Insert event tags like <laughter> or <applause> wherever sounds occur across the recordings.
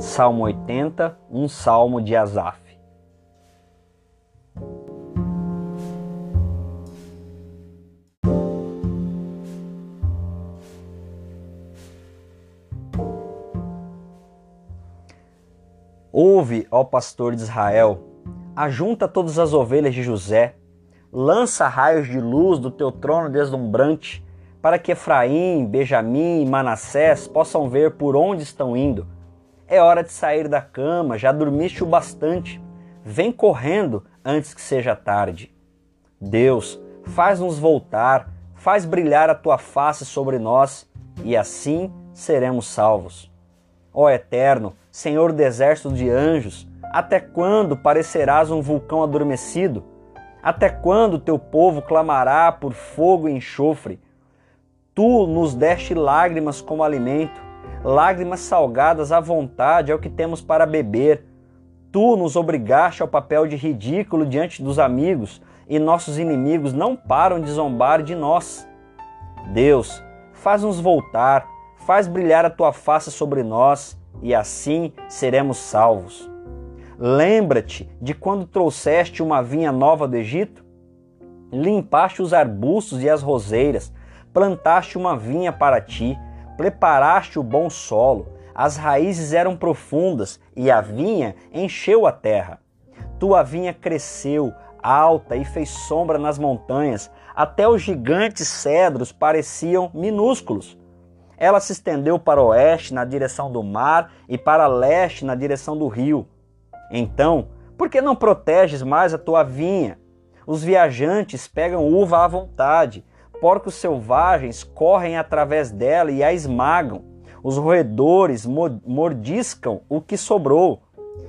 Salmo 80, um salmo de Asaf. Ouve, ó pastor de Israel, ajunta todas as ovelhas de José, lança raios de luz do teu trono deslumbrante, para que Efraim, Benjamim e Manassés possam ver por onde estão indo. É hora de sair da cama, já dormiste o bastante. Vem correndo antes que seja tarde. Deus, faz-nos voltar, faz brilhar a tua face sobre nós, e assim seremos salvos. Ó Eterno, Senhor do exército de anjos, até quando parecerás um vulcão adormecido? Até quando teu povo clamará por fogo e enxofre? Tu nos deste lágrimas como alimento, lágrimas salgadas à vontade é o que temos para beber. Tu nos obrigaste ao papel de ridículo diante dos amigos, e nossos inimigos não param de zombar de nós. Deus, faz-nos voltar, faz brilhar a tua face sobre nós, e assim seremos salvos. Lembra-te de quando trouxeste uma vinha nova do Egito? Limpaste os arbustos e as roseiras, plantaste uma vinha para ti, preparaste o bom solo, as raízes eram profundas e a vinha encheu a terra. Tua vinha cresceu alta e fez sombra nas montanhas, até os gigantes cedros pareciam minúsculos. Ela se estendeu para oeste na direção do mar e para leste na direção do rio. Então, por que não proteges mais a tua vinha? Os viajantes pegam uva à vontade, porcos selvagens correm através dela e a esmagam. Os roedores mordiscam o que sobrou.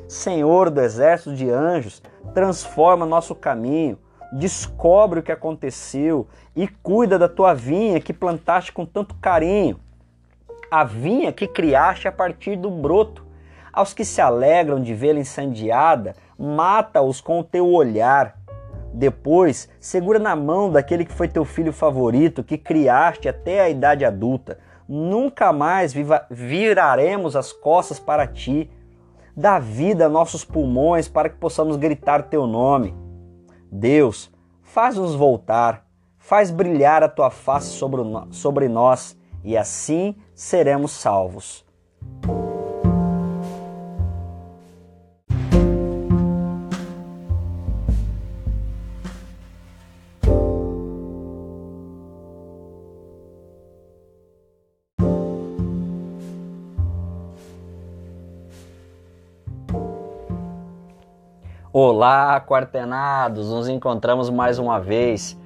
Senhor do exército de anjos, transforma nosso caminho, descobre o que aconteceu e cuida da tua vinha que plantaste com tanto carinho. A vinha que criaste a partir do broto. Aos que se alegram de vê-la incendiada, mata-os com o teu olhar. Depois, segura na mão daquele que foi teu filho favorito, que criaste até a idade adulta. Nunca mais viraremos as costas para ti. Dá vida a nossos pulmões para que possamos gritar teu nome. Deus, faz-nos voltar, faz brilhar a tua face sobre nós, e assim seremos salvos. Olá, quartenados! Nos encontramos mais uma vez.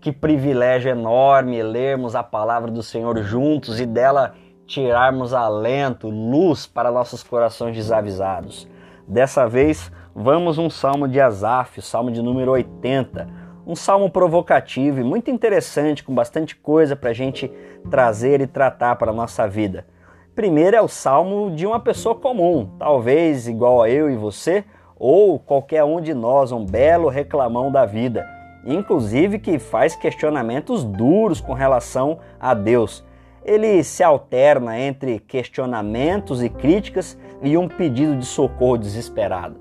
Que privilégio enorme lermos a palavra do Senhor juntos e dela tirarmos alento, luz para nossos corações desavisados. Dessa vez, vamos um salmo de Asaf, o salmo de número 80. Um salmo provocativo e muito interessante, com bastante coisa para a gente trazer e tratar para a nossa vida. Primeiro é o salmo de uma pessoa comum, talvez igual a eu e você, ou qualquer um de nós, um belo reclamão da vida, inclusive que faz questionamentos duros com relação a Deus. Ele se alterna entre questionamentos e críticas e um pedido de socorro desesperado.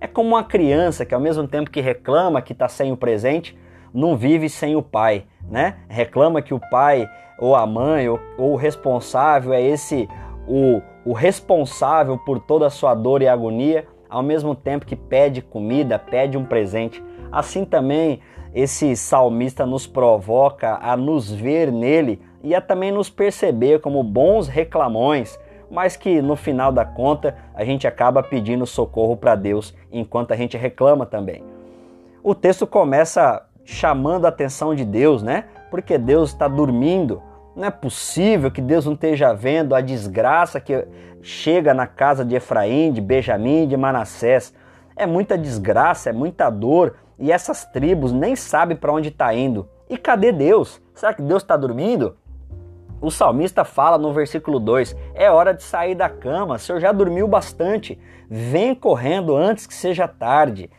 É como uma criança que, ao mesmo tempo que reclama que está sem o presente, não vive sem o pai, né? Reclama que o pai ou a mãe ou, ou o responsável é esse o, o responsável por toda a sua dor e agonia, ao mesmo tempo que pede comida, pede um presente. Assim também esse salmista nos provoca a nos ver nele e a também nos perceber como bons reclamões, mas que no final da conta a gente acaba pedindo socorro para Deus enquanto a gente reclama também. O texto começa chamando a atenção de Deus, né? Porque Deus está dormindo. Não é possível que Deus não esteja vendo a desgraça que chega na casa de Efraim, de Benjamim, de Manassés. É muita desgraça, é muita dor e essas tribos nem sabem para onde está indo. E cadê Deus? Será que Deus está dormindo? O salmista fala no versículo 2: É hora de sair da cama, o senhor já dormiu bastante, vem correndo antes que seja tarde.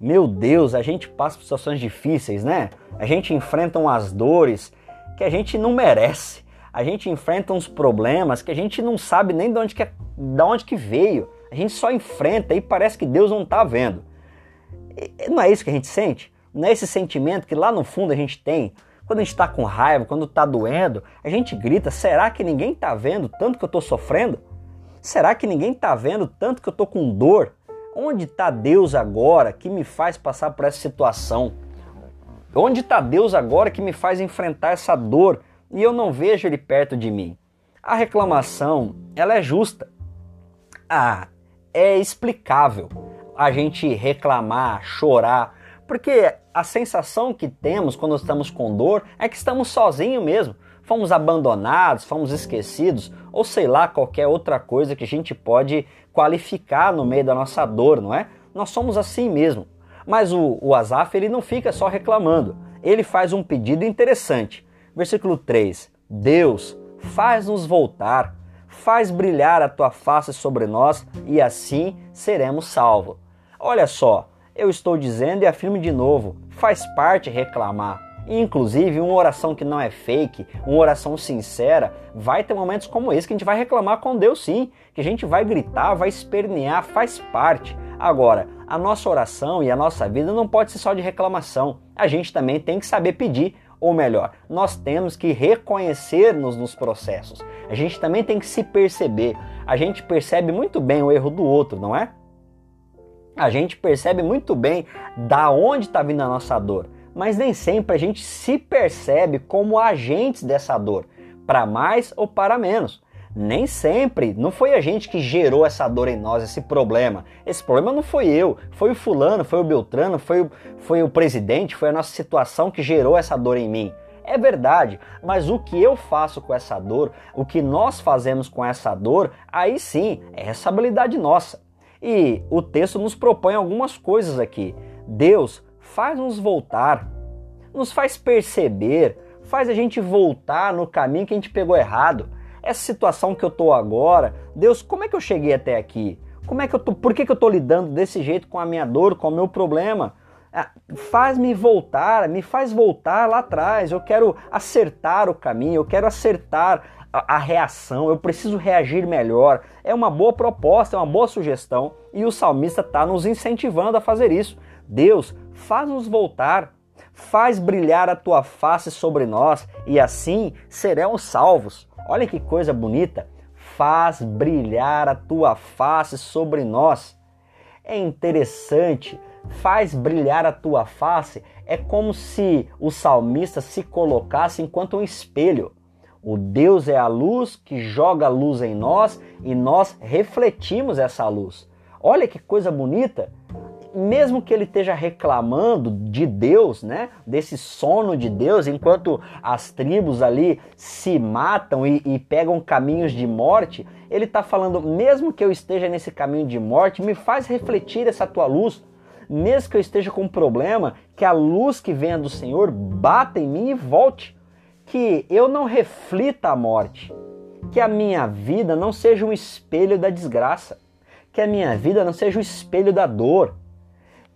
Meu Deus, a gente passa por situações difíceis, né? A gente enfrenta umas dores que a gente não merece. a gente enfrenta uns problemas que a gente não sabe nem de onde que, é, de onde que veio. A gente só enfrenta e parece que Deus não está vendo. E, não é isso que a gente sente? Não é esse sentimento que lá no fundo a gente tem? Quando a gente está com raiva, quando está doendo, a gente grita: será que ninguém está vendo tanto que eu estou sofrendo? Será que ninguém está vendo tanto que eu estou com dor? Onde está Deus agora que me faz passar por essa situação? Onde está Deus agora que me faz enfrentar essa dor e eu não vejo Ele perto de mim? A reclamação, ela é justa. Ah, é explicável a gente reclamar, chorar, porque a sensação que temos quando estamos com dor é que estamos sozinhos mesmo. Fomos abandonados, fomos esquecidos, ou sei lá, qualquer outra coisa que a gente pode qualificar no meio da nossa dor, não é? Nós somos assim mesmo. Mas o, o ele não fica só reclamando, ele faz um pedido interessante. Versículo 3: Deus, faz-nos voltar faz brilhar a tua face sobre nós e assim seremos salvos. Olha só, eu estou dizendo e afirmo de novo, faz parte reclamar. Inclusive, uma oração que não é fake, uma oração sincera, vai ter momentos como esse que a gente vai reclamar com Deus sim, que a gente vai gritar, vai espernear, faz parte. Agora, a nossa oração e a nossa vida não pode ser só de reclamação. A gente também tem que saber pedir, ou melhor, nós temos que reconhecer-nos nos processos. A gente também tem que se perceber. A gente percebe muito bem o erro do outro, não é? A gente percebe muito bem da onde está vindo a nossa dor, mas nem sempre a gente se percebe como agentes dessa dor, para mais ou para menos. Nem sempre, não foi a gente que gerou essa dor em nós, esse problema. Esse problema não foi eu, foi o fulano, foi o Beltrano, foi o, foi o presidente, foi a nossa situação que gerou essa dor em mim. É verdade, mas o que eu faço com essa dor, o que nós fazemos com essa dor, aí sim é responsabilidade nossa. E o texto nos propõe algumas coisas aqui. Deus faz-nos voltar, nos faz perceber, faz a gente voltar no caminho que a gente pegou errado essa situação que eu tô agora, Deus, como é que eu cheguei até aqui? Como é que eu tô, por que, que eu tô lidando desse jeito com a minha dor, com o meu problema? Ah, faz-me voltar, me faz voltar lá atrás. Eu quero acertar o caminho, eu quero acertar a, a, reação, eu preciso reagir melhor. É uma boa proposta, é uma boa sugestão e o salmista está nos incentivando a fazer isso. Deus, faz-nos voltar, faz brilhar a tua face sobre nós e assim seremos salvos. Olha que coisa bonita! Faz brilhar a tua face sobre nós. É interessante, faz brilhar a tua face. É como se o salmista se colocasse enquanto um espelho. O Deus é a luz que joga a luz em nós e nós refletimos essa luz. Olha que coisa bonita! Mesmo que ele esteja reclamando de Deus, né, desse sono de Deus, enquanto as tribos ali se matam e, e pegam caminhos de morte, ele está falando: mesmo que eu esteja nesse caminho de morte, me faz refletir essa tua luz. Mesmo que eu esteja com um problema, que a luz que venha do Senhor bata em mim e volte. Que eu não reflita a morte. Que a minha vida não seja um espelho da desgraça. Que a minha vida não seja o espelho da dor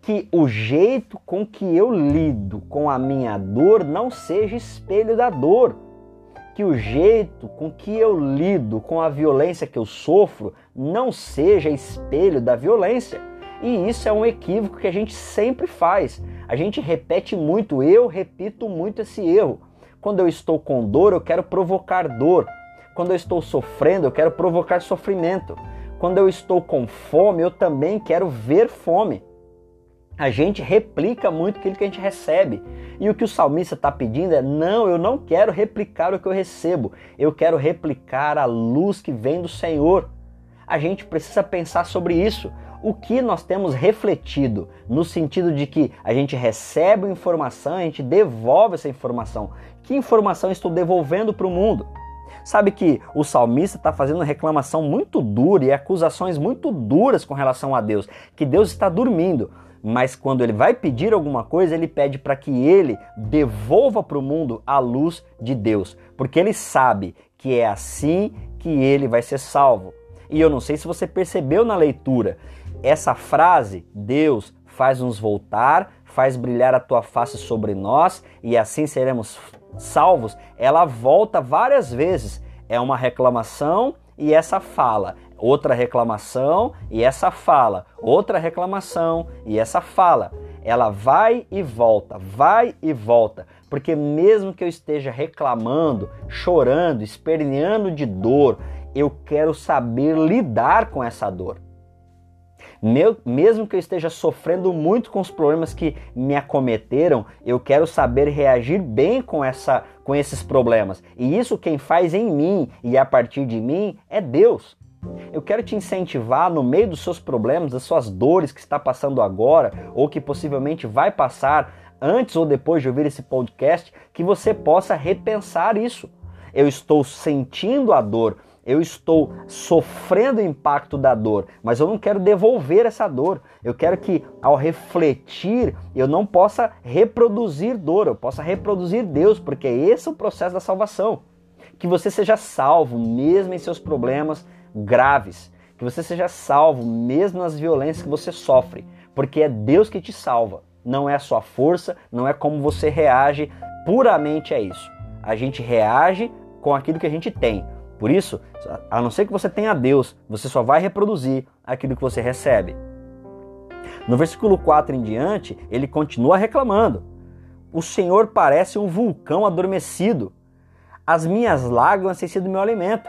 que o jeito com que eu lido com a minha dor não seja espelho da dor. Que o jeito com que eu lido com a violência que eu sofro não seja espelho da violência. E isso é um equívoco que a gente sempre faz. A gente repete muito, eu repito muito esse erro. Quando eu estou com dor, eu quero provocar dor. Quando eu estou sofrendo, eu quero provocar sofrimento. Quando eu estou com fome, eu também quero ver fome a gente replica muito aquilo que a gente recebe. E o que o salmista está pedindo é: não, eu não quero replicar o que eu recebo, eu quero replicar a luz que vem do Senhor. A gente precisa pensar sobre isso. O que nós temos refletido, no sentido de que a gente recebe informação, a gente devolve essa informação. Que informação estou devolvendo para o mundo? Sabe que o salmista está fazendo reclamação muito dura e acusações muito duras com relação a Deus, que Deus está dormindo mas quando ele vai pedir alguma coisa, ele pede para que ele devolva para o mundo a luz de Deus, porque ele sabe que é assim que ele vai ser salvo. E eu não sei se você percebeu na leitura, essa frase, Deus faz-nos voltar, faz brilhar a tua face sobre nós e assim seremos salvos, ela volta várias vezes. É uma reclamação e essa fala. Outra reclamação e essa fala. Outra reclamação e essa fala. Ela vai e volta, vai e volta. Porque mesmo que eu esteja reclamando, chorando, esperneando de dor, eu quero saber lidar com essa dor. Meu, mesmo que eu esteja sofrendo muito com os problemas que me acometeram, eu quero saber reagir bem com, essa, com esses problemas. E isso quem faz em mim e a partir de mim é Deus. Eu quero te incentivar no meio dos seus problemas, das suas dores que está passando agora ou que possivelmente vai passar antes ou depois de ouvir esse podcast, que você possa repensar isso. Eu estou sentindo a dor, eu estou sofrendo o impacto da dor, mas eu não quero devolver essa dor. Eu quero que ao refletir eu não possa reproduzir dor, eu possa reproduzir Deus, porque esse é o processo da salvação. Que você seja salvo mesmo em seus problemas graves, que você seja salvo mesmo nas violências que você sofre, porque é Deus que te salva. Não é a sua força, não é como você reage, puramente é isso. A gente reage com aquilo que a gente tem. Por isso, a não ser que você tenha Deus, você só vai reproduzir aquilo que você recebe. No versículo 4 em diante, ele continua reclamando: O Senhor parece um vulcão adormecido. As minhas lágrimas têm sido meu alimento.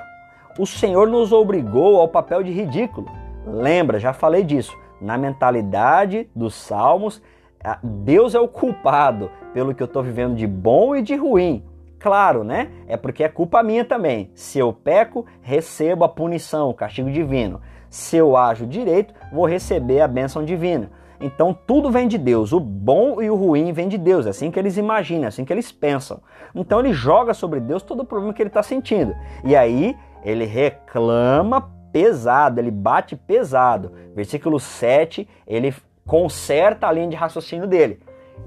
O Senhor nos obrigou ao papel de ridículo. Lembra, já falei disso. Na mentalidade dos salmos, Deus é o culpado pelo que eu estou vivendo de bom e de ruim. Claro, né? É porque é culpa minha também. Se eu peco, recebo a punição, o castigo divino. Se eu ajo direito, vou receber a bênção divina. Então tudo vem de Deus, o bom e o ruim vem de Deus, é assim que eles imaginam, é assim que eles pensam. Então ele joga sobre Deus todo o problema que ele está sentindo. E aí ele reclama pesado, ele bate pesado. Versículo 7, ele conserta a linha de raciocínio dele.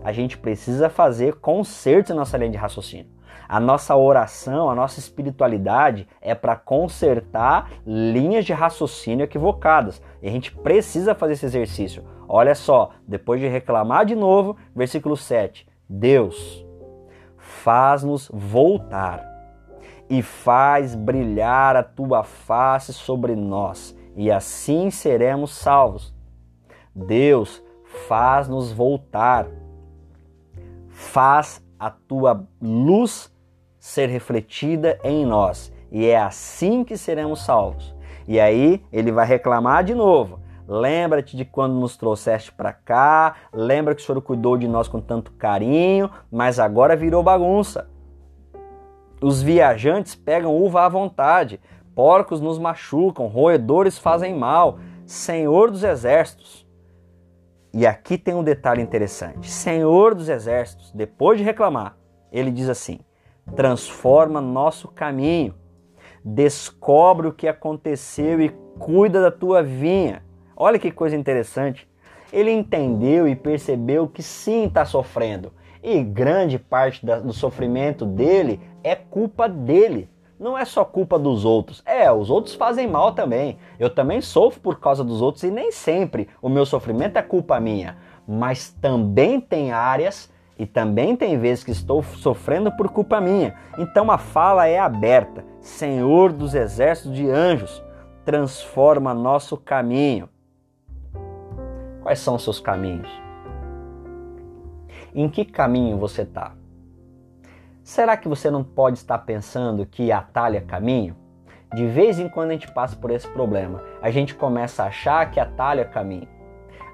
A gente precisa fazer consertos na nossa linha de raciocínio. A nossa oração, a nossa espiritualidade é para consertar linhas de raciocínio equivocadas. E a gente precisa fazer esse exercício. Olha só, depois de reclamar de novo, versículo 7. Deus faz-nos voltar e faz brilhar a tua face sobre nós, e assim seremos salvos. Deus faz-nos voltar, faz a tua luz ser refletida em nós. E é assim que seremos salvos. E aí ele vai reclamar de novo. Lembra-te de quando nos trouxeste para cá, lembra que o Senhor cuidou de nós com tanto carinho, mas agora virou bagunça. Os viajantes pegam uva à vontade, porcos nos machucam, roedores fazem mal. Senhor dos exércitos. E aqui tem um detalhe interessante. Senhor dos exércitos, depois de reclamar, ele diz assim: transforma nosso caminho, descobre o que aconteceu e cuida da tua vinha. Olha que coisa interessante. Ele entendeu e percebeu que sim está sofrendo. E grande parte do sofrimento dele é culpa dele. Não é só culpa dos outros. É, os outros fazem mal também. Eu também sofro por causa dos outros e nem sempre o meu sofrimento é culpa minha. Mas também tem áreas e também tem vezes que estou sofrendo por culpa minha. Então a fala é aberta. Senhor dos exércitos de anjos, transforma nosso caminho. Quais são os seus caminhos? Em que caminho você está? Será que você não pode estar pensando que atalha caminho? De vez em quando a gente passa por esse problema. A gente começa a achar que atalha caminho.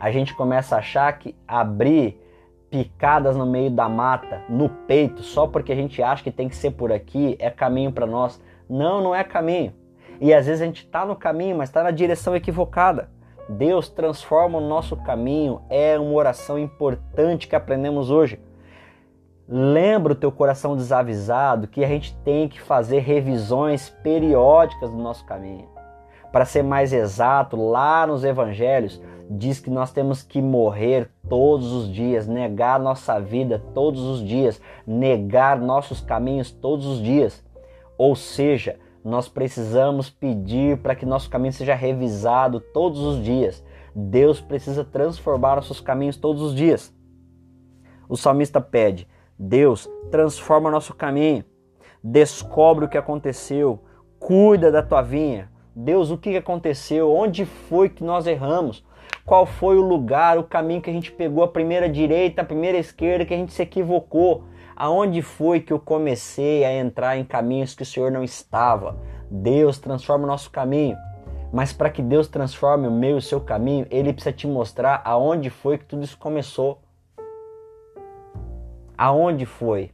A gente começa a achar que abrir picadas no meio da mata, no peito, só porque a gente acha que tem que ser por aqui, é caminho para nós. Não, não é caminho. E às vezes a gente está no caminho, mas está na direção equivocada. Deus transforma o nosso caminho, é uma oração importante que aprendemos hoje. Lembra o teu coração desavisado que a gente tem que fazer revisões periódicas do nosso caminho. Para ser mais exato, lá nos evangelhos, diz que nós temos que morrer todos os dias, negar nossa vida todos os dias, negar nossos caminhos todos os dias. Ou seja, nós precisamos pedir para que nosso caminho seja revisado todos os dias. Deus precisa transformar nossos caminhos todos os dias. O salmista pede: Deus, transforma nosso caminho. Descobre o que aconteceu. Cuida da tua vinha. Deus, o que aconteceu? Onde foi que nós erramos? Qual foi o lugar, o caminho que a gente pegou, a primeira direita, a primeira esquerda, que a gente se equivocou? Aonde foi que eu comecei a entrar em caminhos que o Senhor não estava? Deus transforma o nosso caminho. Mas para que Deus transforme o meu e o seu caminho, Ele precisa te mostrar aonde foi que tudo isso começou. Aonde foi?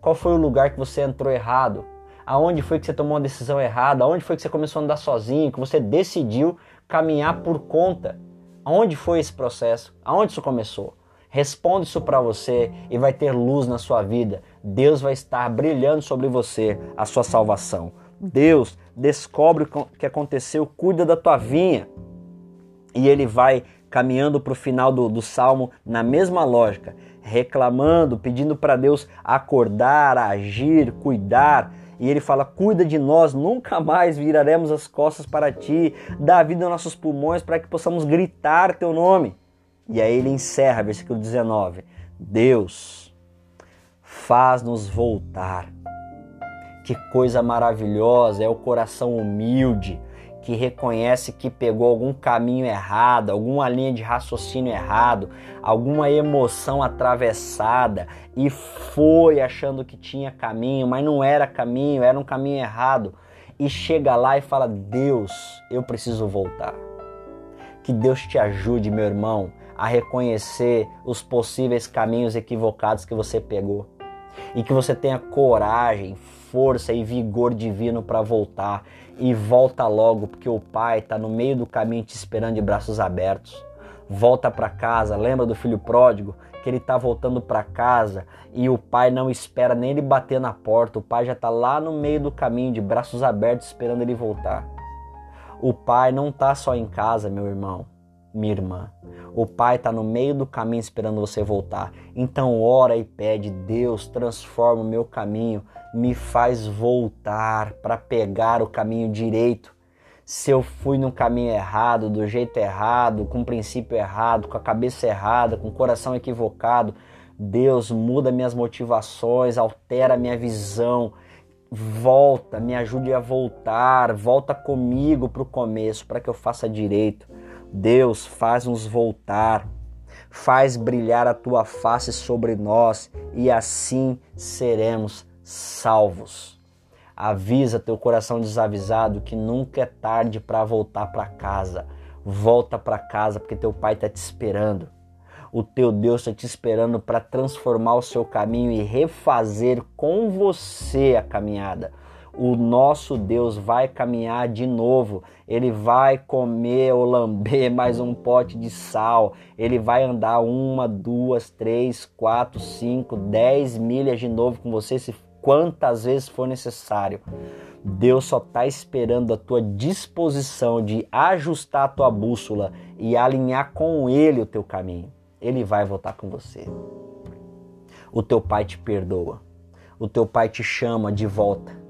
Qual foi o lugar que você entrou errado? Aonde foi que você tomou uma decisão errada? Aonde foi que você começou a andar sozinho? Que você decidiu caminhar por conta? Aonde foi esse processo? Aonde isso começou? Responde isso para você e vai ter luz na sua vida. Deus vai estar brilhando sobre você a sua salvação. Deus descobre o que aconteceu, cuida da tua vinha. E ele vai caminhando para o final do, do salmo na mesma lógica, reclamando, pedindo para Deus acordar, agir, cuidar. E ele fala: Cuida de nós, nunca mais viraremos as costas para ti, dá vida aos nossos pulmões para que possamos gritar teu nome. E aí ele encerra, versículo 19: Deus, faz-nos voltar que coisa maravilhosa é o coração humilde que reconhece que pegou algum caminho errado, alguma linha de raciocínio errado, alguma emoção atravessada e foi achando que tinha caminho, mas não era caminho, era um caminho errado. E chega lá e fala: Deus, eu preciso voltar. Que Deus te ajude, meu irmão, a reconhecer os possíveis caminhos equivocados que você pegou. E que você tenha coragem, força e vigor divino para voltar. E volta logo, porque o Pai está no meio do caminho te esperando de braços abertos. Volta para casa, lembra do filho pródigo? Que ele está voltando para casa e o pai não espera nem ele bater na porta, o pai já está lá no meio do caminho, de braços abertos, esperando ele voltar. O pai não está só em casa, meu irmão minha irmã. O Pai está no meio do caminho esperando você voltar. Então ora e pede, Deus, transforma o meu caminho, me faz voltar para pegar o caminho direito. Se eu fui no caminho errado, do jeito errado, com o princípio errado, com a cabeça errada, com o coração equivocado, Deus muda minhas motivações, altera minha visão, volta, me ajude a voltar, volta comigo para o começo, para que eu faça direito. Deus, faz-nos voltar, faz brilhar a tua face sobre nós e assim seremos salvos. Avisa teu coração desavisado que nunca é tarde para voltar para casa. Volta para casa porque teu pai está te esperando. O teu Deus está te esperando para transformar o seu caminho e refazer com você a caminhada o nosso Deus vai caminhar de novo, ele vai comer ou lamber <laughs> mais um pote de sal, ele vai andar uma, duas, três, quatro, cinco, dez milhas de novo com você, se quantas vezes for necessário. Deus só está esperando a tua disposição de ajustar a tua bússola e alinhar com Ele o teu caminho. Ele vai voltar com você. O teu pai te perdoa. O teu pai te chama de volta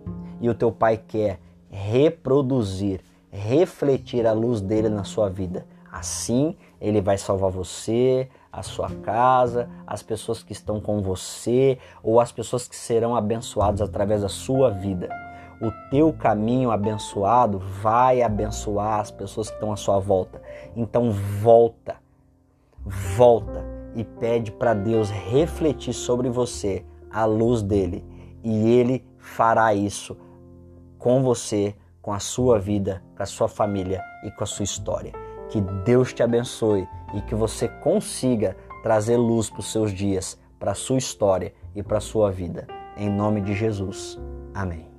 e o teu pai quer reproduzir, refletir a luz dele na sua vida. Assim, ele vai salvar você, a sua casa, as pessoas que estão com você ou as pessoas que serão abençoadas através da sua vida. O teu caminho abençoado vai abençoar as pessoas que estão à sua volta. Então volta, volta e pede para Deus refletir sobre você a luz dele e ele fará isso com você, com a sua vida, com a sua família e com a sua história. Que Deus te abençoe e que você consiga trazer luz para os seus dias, para a sua história e para a sua vida. Em nome de Jesus. Amém.